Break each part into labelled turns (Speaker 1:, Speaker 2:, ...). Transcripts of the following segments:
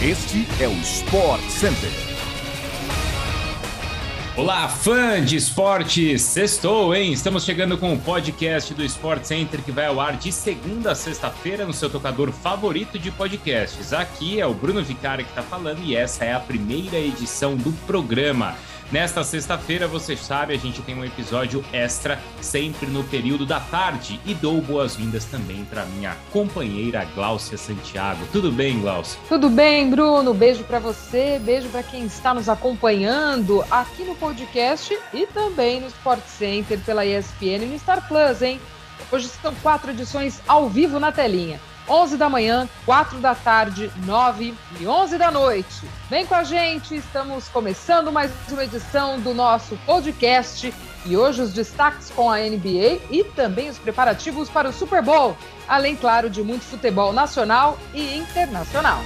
Speaker 1: Este é o Sport Center.
Speaker 2: Olá, fã de esporte! Sextou, hein? Estamos chegando com o podcast do Sport Center que vai ao ar de segunda a sexta-feira no seu tocador favorito de podcasts. Aqui é o Bruno Vicari que está falando e essa é a primeira edição do programa. Nesta sexta-feira, você sabe, a gente tem um episódio extra sempre no período da tarde e dou boas-vindas também para minha companheira Gláucia Santiago. Tudo bem, Gláucia?
Speaker 3: Tudo bem, Bruno. Beijo para você, beijo para quem está nos acompanhando aqui no podcast e também no Sport Center pela ESPN e no Star Plus, hein? Hoje são quatro edições ao vivo na telinha. 11 da manhã, 4 da tarde, 9 e 11 da noite. Vem com a gente, estamos começando mais uma edição do nosso podcast e hoje os destaques com a NBA e também os preparativos para o Super Bowl, além, claro, de muito futebol nacional e internacional.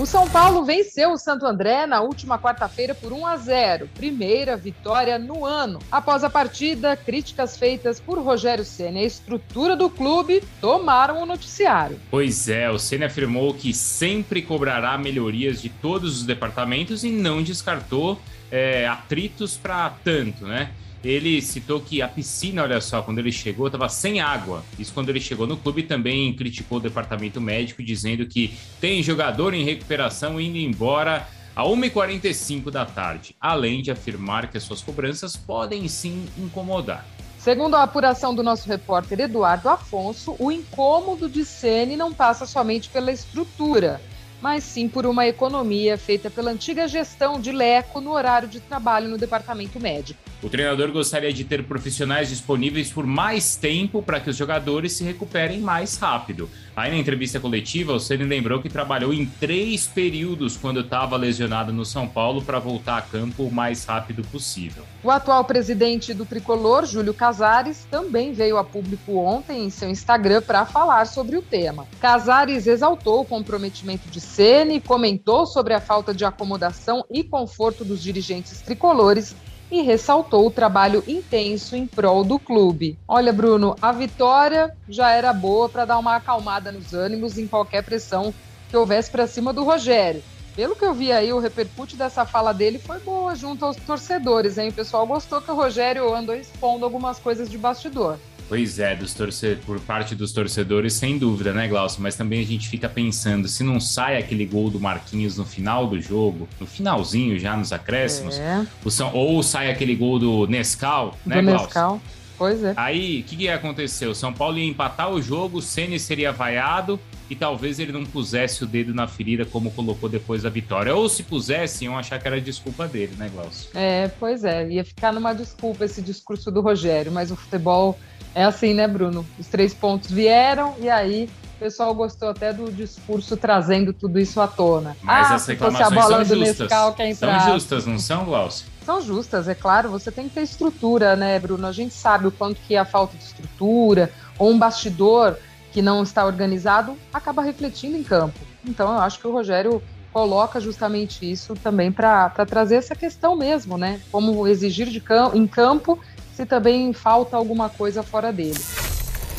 Speaker 3: O São Paulo venceu o Santo André na última quarta-feira por 1 a 0, primeira vitória no ano. Após a partida, críticas feitas por Rogério Ceni à estrutura do clube tomaram o noticiário.
Speaker 2: Pois é, o Ceni afirmou que sempre cobrará melhorias de todos os departamentos e não descartou é, atritos para tanto, né? Ele citou que a piscina, olha só, quando ele chegou, estava sem água. Isso quando ele chegou no clube também criticou o departamento médico, dizendo que tem jogador em recuperação indo embora a 1h45 da tarde, além de afirmar que as suas cobranças podem sim incomodar.
Speaker 3: Segundo a apuração do nosso repórter Eduardo Afonso, o incômodo de Sene não passa somente pela estrutura mas sim por uma economia feita pela antiga gestão de Leco no horário de trabalho no departamento médico.
Speaker 2: O treinador gostaria de ter profissionais disponíveis por mais tempo para que os jogadores se recuperem mais rápido. Aí na entrevista coletiva, o Ceni lembrou que trabalhou em três períodos quando estava lesionado no São Paulo para voltar a campo o mais rápido possível.
Speaker 3: O atual presidente do Tricolor, Júlio Casares, também veio a público ontem em seu Instagram para falar sobre o tema. Casares exaltou o comprometimento de Ceni, comentou sobre a falta de acomodação e conforto dos dirigentes tricolores e ressaltou o trabalho intenso em prol do clube. Olha, Bruno, a vitória já era boa para dar uma acalmada nos ânimos em qualquer pressão que houvesse para cima do Rogério. Pelo que eu vi aí, o repercute dessa fala dele foi boa junto aos torcedores, hein? O pessoal gostou que o Rogério andou expondo algumas coisas de bastidor.
Speaker 2: Pois é, dos torce... por parte dos torcedores, sem dúvida, né, Glaucio? Mas também a gente fica pensando, se não sai aquele gol do Marquinhos no final do jogo, no finalzinho já nos acréscimos, é. Ou sai aquele gol do Nescau,
Speaker 3: né, do Glaucio? Nescau. Pois é.
Speaker 2: Aí, o que, que ia acontecer? O São Paulo ia empatar o jogo, o Ceni seria vaiado e talvez ele não pusesse o dedo na ferida como colocou depois da vitória. Ou se pusesse, iam achar que era desculpa dele, né, Glaucio?
Speaker 3: É, pois é. Ia ficar numa desculpa esse discurso do Rogério, mas o futebol é assim, né, Bruno? Os três pontos vieram e aí o pessoal gostou até do discurso trazendo tudo isso à tona.
Speaker 2: Mas ah, as reclamações a bola são justas. Nescau, são justas, não são, Glaucio?
Speaker 3: São justas, é claro. Você tem que ter estrutura, né, Bruno? A gente sabe o quanto que é a falta de estrutura ou um bastidor que não está organizado acaba refletindo em campo. Então, eu acho que o Rogério coloca justamente isso também para trazer essa questão mesmo, né? Como exigir de cam em campo se também falta alguma coisa fora dele.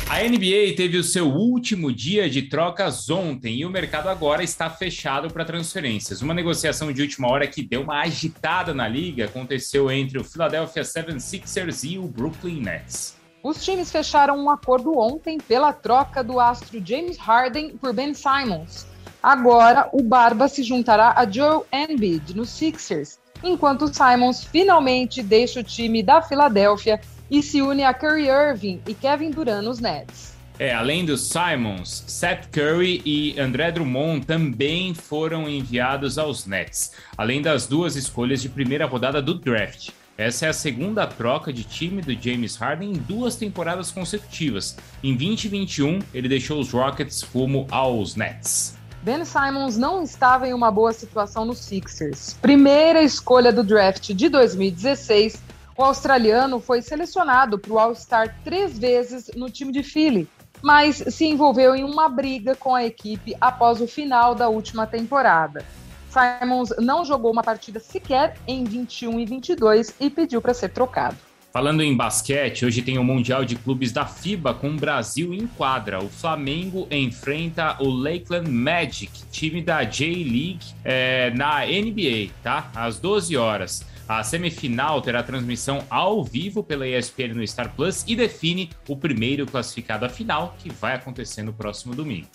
Speaker 2: A NBA teve o seu último dia de trocas ontem e o mercado agora está fechado para transferências. Uma negociação de última hora que deu uma agitada na liga aconteceu entre o Philadelphia 76ers e o Brooklyn Nets.
Speaker 3: Os times fecharam um acordo ontem pela troca do astro James Harden por Ben Simons. Agora, o Barba se juntará a Joe Embiid no Sixers enquanto Simons finalmente deixa o time da Filadélfia e se une a Curry Irving e Kevin Durant nos Nets.
Speaker 2: É, além dos Simons, Seth Curry e André Drummond também foram enviados aos Nets, além das duas escolhas de primeira rodada do draft. Essa é a segunda troca de time do James Harden em duas temporadas consecutivas. Em 2021, ele deixou os Rockets rumo aos Nets.
Speaker 3: Ben Simons não estava em uma boa situação no Sixers. Primeira escolha do draft de 2016, o australiano foi selecionado para o All-Star três vezes no time de Philly, mas se envolveu em uma briga com a equipe após o final da última temporada. Simons não jogou uma partida sequer em 21 e 22 e pediu para ser trocado.
Speaker 2: Falando em basquete, hoje tem o Mundial de Clubes da FIBA com o Brasil em quadra. O Flamengo enfrenta o Lakeland Magic, time da J-League, é, na NBA, tá? Às 12 horas. A semifinal terá transmissão ao vivo pela ESPN no Star Plus e define o primeiro classificado à final, que vai acontecer no próximo domingo.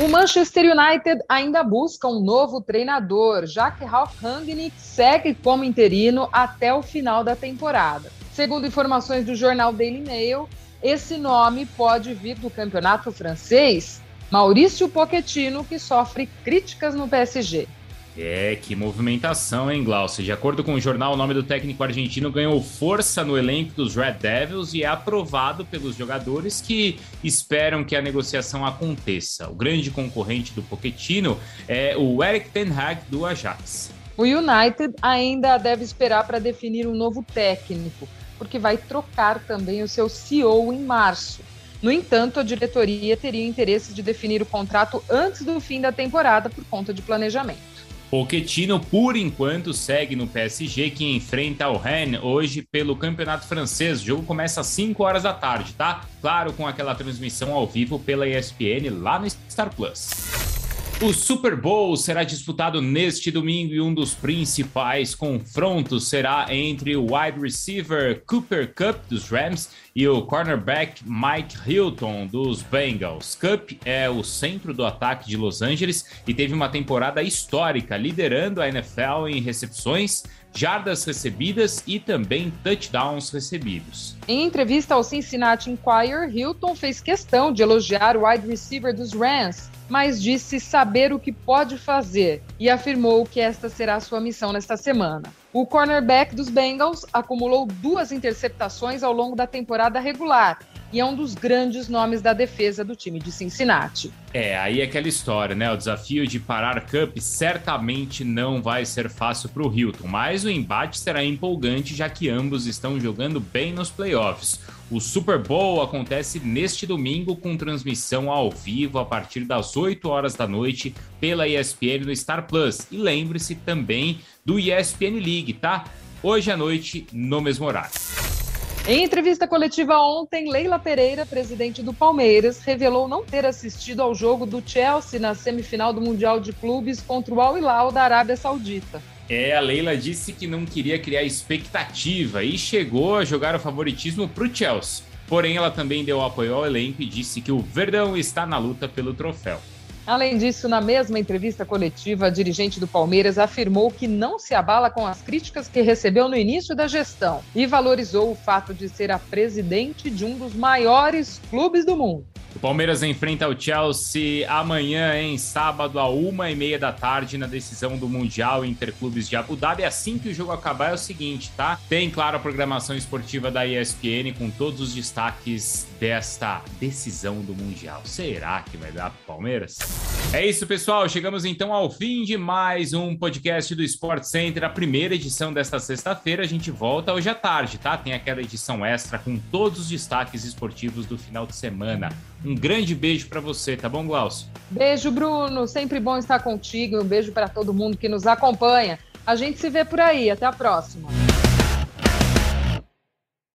Speaker 3: O Manchester United ainda busca um novo treinador, já que Ralf Rangnick segue como interino até o final da temporada. Segundo informações do jornal Daily Mail, esse nome pode vir do campeonato francês. Maurício Pochettino, que sofre críticas no PSG.
Speaker 2: É, que movimentação, hein, Glaucio? De acordo com o jornal, o nome do técnico argentino ganhou força no elenco dos Red Devils e é aprovado pelos jogadores que esperam que a negociação aconteça. O grande concorrente do Pochettino é o Eric Ten Hag do Ajax.
Speaker 3: O United ainda deve esperar para definir um novo técnico, porque vai trocar também o seu CEO em março. No entanto, a diretoria teria interesse de definir o contrato antes do fim da temporada por conta de planejamento.
Speaker 2: Pochettino, por enquanto, segue no PSG, que enfrenta o Rennes hoje pelo Campeonato Francês. O jogo começa às 5 horas da tarde, tá? Claro, com aquela transmissão ao vivo pela ESPN lá no Star Plus. O Super Bowl será disputado neste domingo e um dos principais confrontos será entre o wide receiver Cooper Cup dos Rams e o cornerback Mike Hilton dos Bengals. Cup é o centro do ataque de Los Angeles e teve uma temporada histórica, liderando a NFL em recepções, jardas recebidas e também touchdowns recebidos.
Speaker 3: Em entrevista ao Cincinnati Enquirer, Hilton fez questão de elogiar o wide receiver dos Rams mas disse saber o que pode fazer e afirmou que esta será sua missão nesta semana. O cornerback dos Bengals acumulou duas interceptações ao longo da temporada regular e é um dos grandes nomes da defesa do time de Cincinnati.
Speaker 2: É, aí é aquela história, né? O desafio de parar Cup certamente não vai ser fácil para o Hilton, mas o embate será empolgante já que ambos estão jogando bem nos playoffs. O Super Bowl acontece neste domingo com transmissão ao vivo a partir das 8 horas da noite pela ESPN no Star Plus. E lembre-se também do ESPN League, tá? Hoje à noite, no mesmo horário.
Speaker 3: Em entrevista coletiva ontem, Leila Pereira, presidente do Palmeiras, revelou não ter assistido ao jogo do Chelsea na semifinal do Mundial de Clubes contra o Al Hilal da Arábia Saudita.
Speaker 2: É, a Leila disse que não queria criar expectativa e chegou a jogar o favoritismo para o Chelsea. Porém, ela também deu apoio ao elenco e disse que o Verdão está na luta pelo troféu.
Speaker 3: Além disso, na mesma entrevista coletiva, a dirigente do Palmeiras afirmou que não se abala com as críticas que recebeu no início da gestão e valorizou o fato de ser a presidente de um dos maiores clubes do mundo.
Speaker 2: O Palmeiras enfrenta o Chelsea amanhã, em sábado, a uma e meia da tarde, na decisão do Mundial Interclubes de Abu Dhabi. Assim que o jogo acabar, é o seguinte, tá? Tem, claro, a programação esportiva da ESPN com todos os destaques desta decisão do Mundial. Será que vai dar pro Palmeiras? É isso, pessoal. Chegamos então ao fim de mais um podcast do Sport Center, a primeira edição desta sexta-feira. A gente volta hoje à tarde, tá? Tem aquela edição extra com todos os destaques esportivos do final de semana. Um grande beijo para você, tá bom, Glaucio?
Speaker 3: Beijo, Bruno. Sempre bom estar contigo. Um beijo para todo mundo que nos acompanha. A gente se vê por aí. Até a próxima.